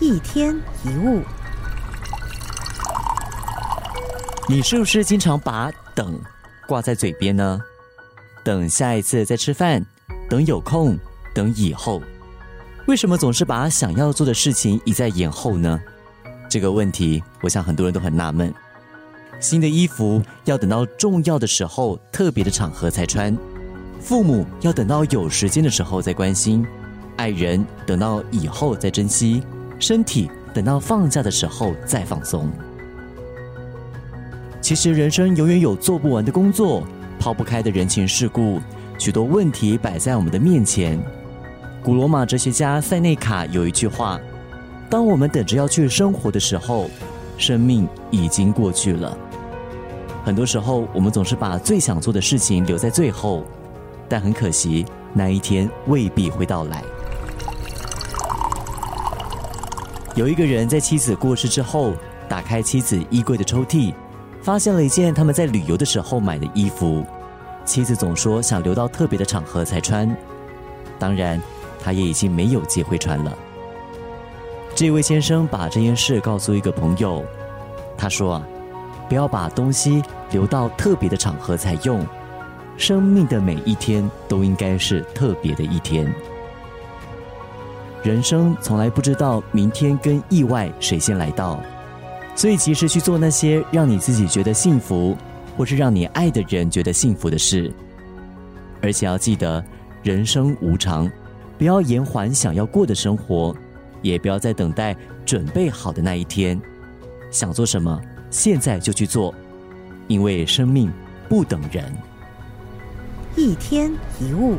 一天一物，你是不是经常把“等”挂在嘴边呢？等下一次再吃饭，等有空，等以后。为什么总是把想要做的事情移在延后呢？这个问题，我想很多人都很纳闷。新的衣服要等到重要的时候、特别的场合才穿；父母要等到有时间的时候再关心；爱人等到以后再珍惜；身体等到放假的时候再放松。其实，人生永远有做不完的工作，抛不开的人情世故，许多问题摆在我们的面前。古罗马哲学家塞内卡有一句话：“当我们等着要去生活的时候，生命已经过去了。”很多时候，我们总是把最想做的事情留在最后，但很可惜，那一天未必会到来。有一个人在妻子过世之后，打开妻子衣柜的抽屉，发现了一件他们在旅游的时候买的衣服。妻子总说想留到特别的场合才穿，当然。他也已经没有机会穿了。这位先生把这件事告诉一个朋友，他说：“啊，不要把东西留到特别的场合才用，生命的每一天都应该是特别的一天。人生从来不知道明天跟意外谁先来到，所以及时去做那些让你自己觉得幸福，或是让你爱的人觉得幸福的事。而且要记得，人生无常。”不要延缓想要过的生活，也不要再等待准备好的那一天。想做什么，现在就去做，因为生命不等人。一天一物。